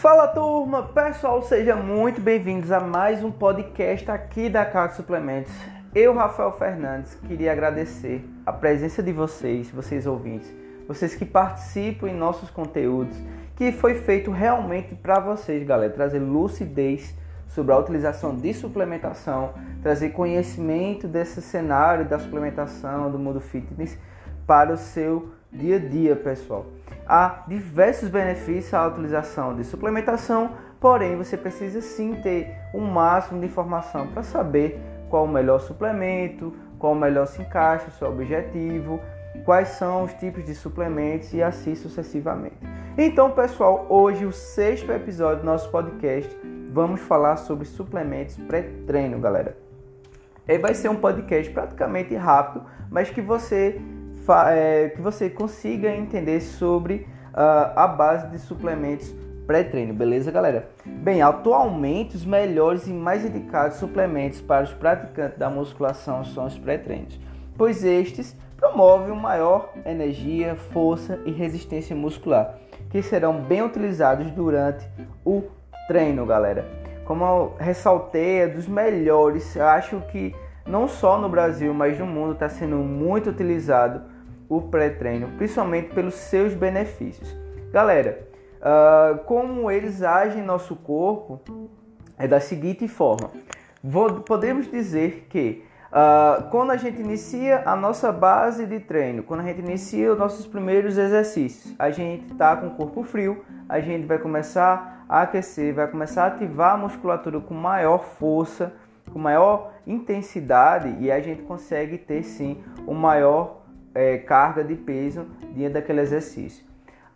Fala turma, pessoal, sejam muito bem-vindos a mais um podcast aqui da CAC Suplementos. Eu, Rafael Fernandes, queria agradecer a presença de vocês, vocês ouvintes, vocês que participam em nossos conteúdos, que foi feito realmente para vocês, galera, trazer lucidez sobre a utilização de suplementação, trazer conhecimento desse cenário da suplementação, do mundo fitness para o seu dia a dia, pessoal. Há diversos benefícios à utilização de suplementação, porém você precisa sim ter um máximo de informação para saber qual o melhor suplemento, qual o melhor se encaixa, o seu objetivo, quais são os tipos de suplementos e assim sucessivamente. Então, pessoal, hoje o sexto episódio do nosso podcast, vamos falar sobre suplementos pré-treino, galera. E vai ser um podcast praticamente rápido, mas que você é, que você consiga entender sobre uh, a base de suplementos pré-treino, beleza, galera? Bem, atualmente os melhores e mais indicados suplementos para os praticantes da musculação são os pré-treinos, pois estes promovem maior energia, força e resistência muscular, que serão bem utilizados durante o treino, galera. Como eu ressaltei, é dos melhores, eu acho que não só no Brasil, mas no mundo está sendo muito utilizado o pré-treino, principalmente pelos seus benefícios. Galera, uh, como eles agem em nosso corpo é da seguinte forma: Vou, podemos dizer que uh, quando a gente inicia a nossa base de treino, quando a gente inicia os nossos primeiros exercícios, a gente está com o corpo frio, a gente vai começar a aquecer, vai começar a ativar a musculatura com maior força, com maior intensidade e a gente consegue ter sim o maior é, carga de peso dentro daquele exercício.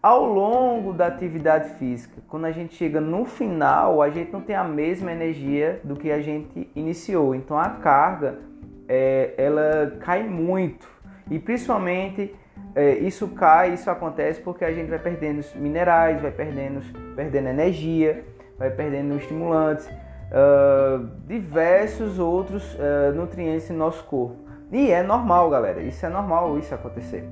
Ao longo da atividade física, quando a gente chega no final, a gente não tem a mesma energia do que a gente iniciou. Então a carga é, ela cai muito e principalmente é, isso cai, isso acontece porque a gente vai perdendo minerais, vai perdendo, perdendo energia, vai perdendo estimulantes, uh, diversos outros uh, nutrientes em nosso corpo. E é normal, galera. Isso é normal isso acontecer.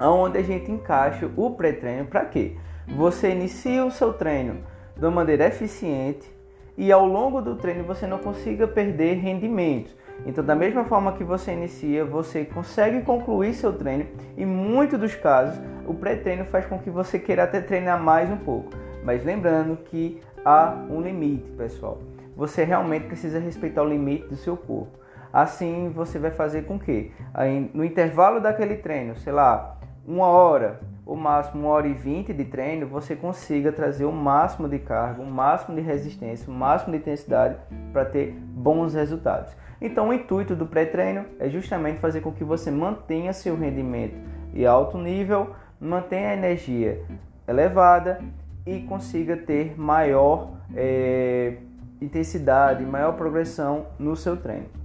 Onde a gente encaixa o pré-treino para quê? Você inicia o seu treino de uma maneira eficiente e ao longo do treino você não consiga perder rendimento. Então, da mesma forma que você inicia, você consegue concluir seu treino. Em muitos dos casos, o pré-treino faz com que você queira até treinar mais um pouco. Mas lembrando que há um limite, pessoal. Você realmente precisa respeitar o limite do seu corpo. Assim você vai fazer com que aí, no intervalo daquele treino, sei lá, uma hora, ou máximo uma hora e vinte de treino, você consiga trazer o máximo de carga, o máximo de resistência, o máximo de intensidade para ter bons resultados. Então o intuito do pré-treino é justamente fazer com que você mantenha seu rendimento em alto nível, mantenha a energia elevada e consiga ter maior é, intensidade, maior progressão no seu treino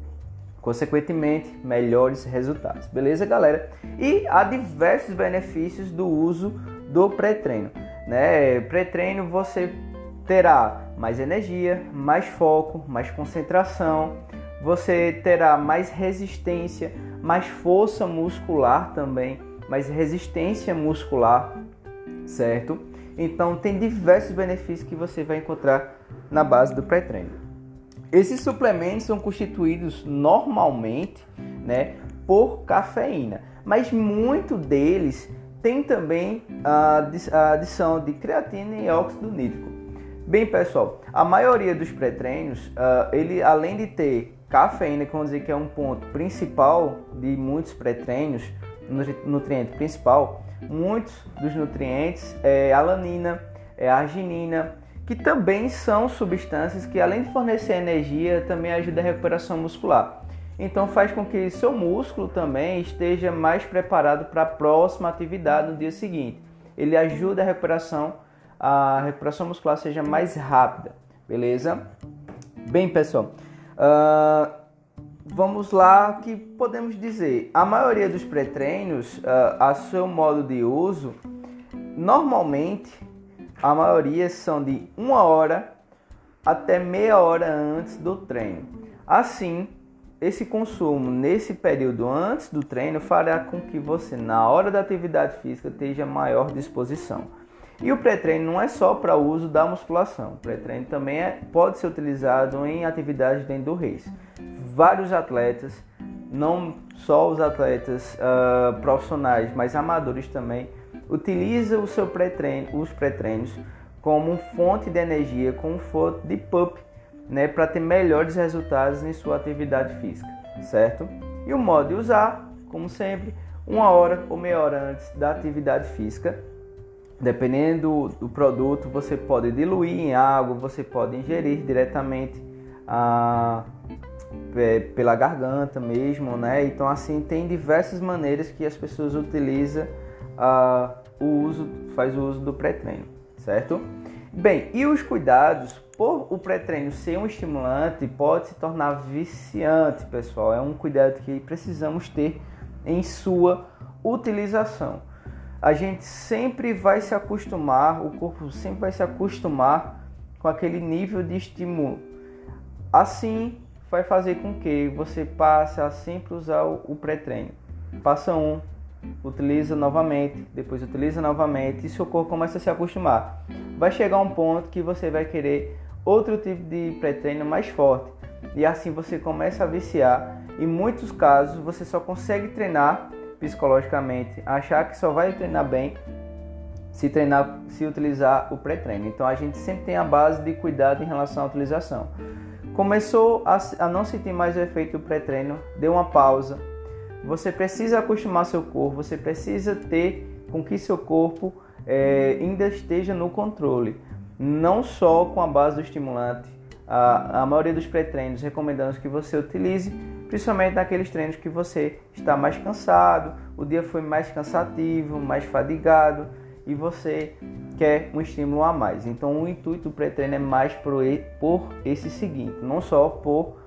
consequentemente, melhores resultados. Beleza, galera? E há diversos benefícios do uso do pré-treino. Né? Pré-treino você terá mais energia, mais foco, mais concentração, você terá mais resistência, mais força muscular também, mais resistência muscular, certo? Então tem diversos benefícios que você vai encontrar na base do pré-treino. Esses suplementos são constituídos normalmente né, por cafeína, mas muito deles tem também a adição de creatina e óxido nítrico. Bem, pessoal, a maioria dos pré-treinos, uh, ele além de ter cafeína, que vamos dizer que é um ponto principal de muitos pré-treinos, nutriente principal, muitos dos nutrientes é alanina, é arginina, que também são substâncias que, além de fornecer energia, também ajudam a recuperação muscular. Então faz com que seu músculo também esteja mais preparado para a próxima atividade no dia seguinte. Ele ajuda a recuperação, a recuperação muscular seja mais rápida, beleza? Bem, pessoal, uh, vamos lá que podemos dizer. A maioria dos pré-treinos, uh, a seu modo de uso, normalmente a maioria são de uma hora até meia hora antes do treino. Assim, esse consumo nesse período antes do treino fará com que você, na hora da atividade física, tenha maior disposição. E o pré-treino não é só para uso da musculação. O pré-treino também é, pode ser utilizado em atividades dentro do race. Vários atletas, não só os atletas uh, profissionais, mas amadores também, utilizam o seu pré-treino, os pré-treinos como fonte de energia, como fonte de pump, né, para ter melhores resultados em sua atividade física, certo? E o modo de usar, como sempre, uma hora ou meia hora antes da atividade física. Dependendo do produto, você pode diluir em água, você pode ingerir diretamente a, é, pela garganta mesmo, né? Então assim tem diversas maneiras que as pessoas utilizam a, o uso, faz o uso do pré-treino, certo? Bem, e os cuidados por o pré-treino ser um estimulante pode se tornar viciante, pessoal. É um cuidado que precisamos ter em sua utilização. A gente sempre vai se acostumar, o corpo sempre vai se acostumar com aquele nível de estímulo. Assim, vai fazer com que você passe a sempre usar o pré-treino. Passa um, utiliza novamente, depois utiliza novamente e seu corpo começa a se acostumar. Vai chegar um ponto que você vai querer outro tipo de pré-treino mais forte e assim você começa a viciar em muitos casos, você só consegue treinar psicologicamente, achar que só vai treinar bem se treinar, se utilizar o pré-treino. Então a gente sempre tem a base de cuidado em relação à utilização. Começou a, a não sentir mais o efeito do pré-treino, deu uma pausa. Você precisa acostumar seu corpo, você precisa ter com que seu corpo é, ainda esteja no controle, não só com a base do estimulante. A, a maioria dos pré-treinos recomendamos que você utilize principalmente naqueles treinos que você está mais cansado, o dia foi mais cansativo, mais fadigado e você quer um estímulo a mais. Então o intuito do pré-treino é mais por, por esse seguinte, não só por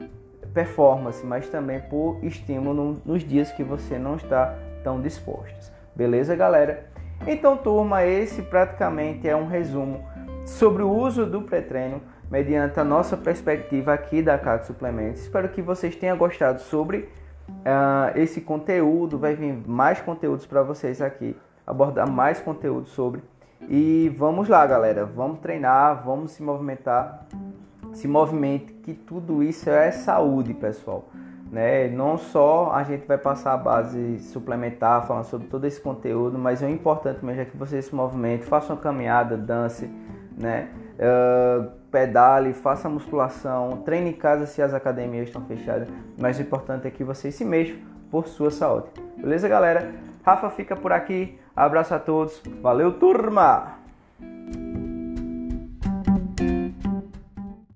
performance, mas também por estímulo nos dias que você não está tão disposto. Beleza, galera? Então, turma, esse praticamente é um resumo sobre o uso do pré-treino mediante a nossa perspectiva aqui da CAC Suplementos. Espero que vocês tenham gostado sobre uh, esse conteúdo. Vai vir mais conteúdos para vocês aqui, abordar mais conteúdo sobre. E vamos lá, galera. Vamos treinar, vamos se movimentar. Se movimente, que tudo isso é saúde, pessoal. Né? Não só a gente vai passar a base suplementar, falando sobre todo esse conteúdo, mas é importante mesmo é que vocês se movimentem, façam uma caminhada, dance, né? Uh, pedale, faça musculação, treine em casa se as academias estão fechadas, mas o importante é que vocês se mexam por sua saúde. Beleza, galera? Rafa fica por aqui. Abraço a todos. Valeu, turma!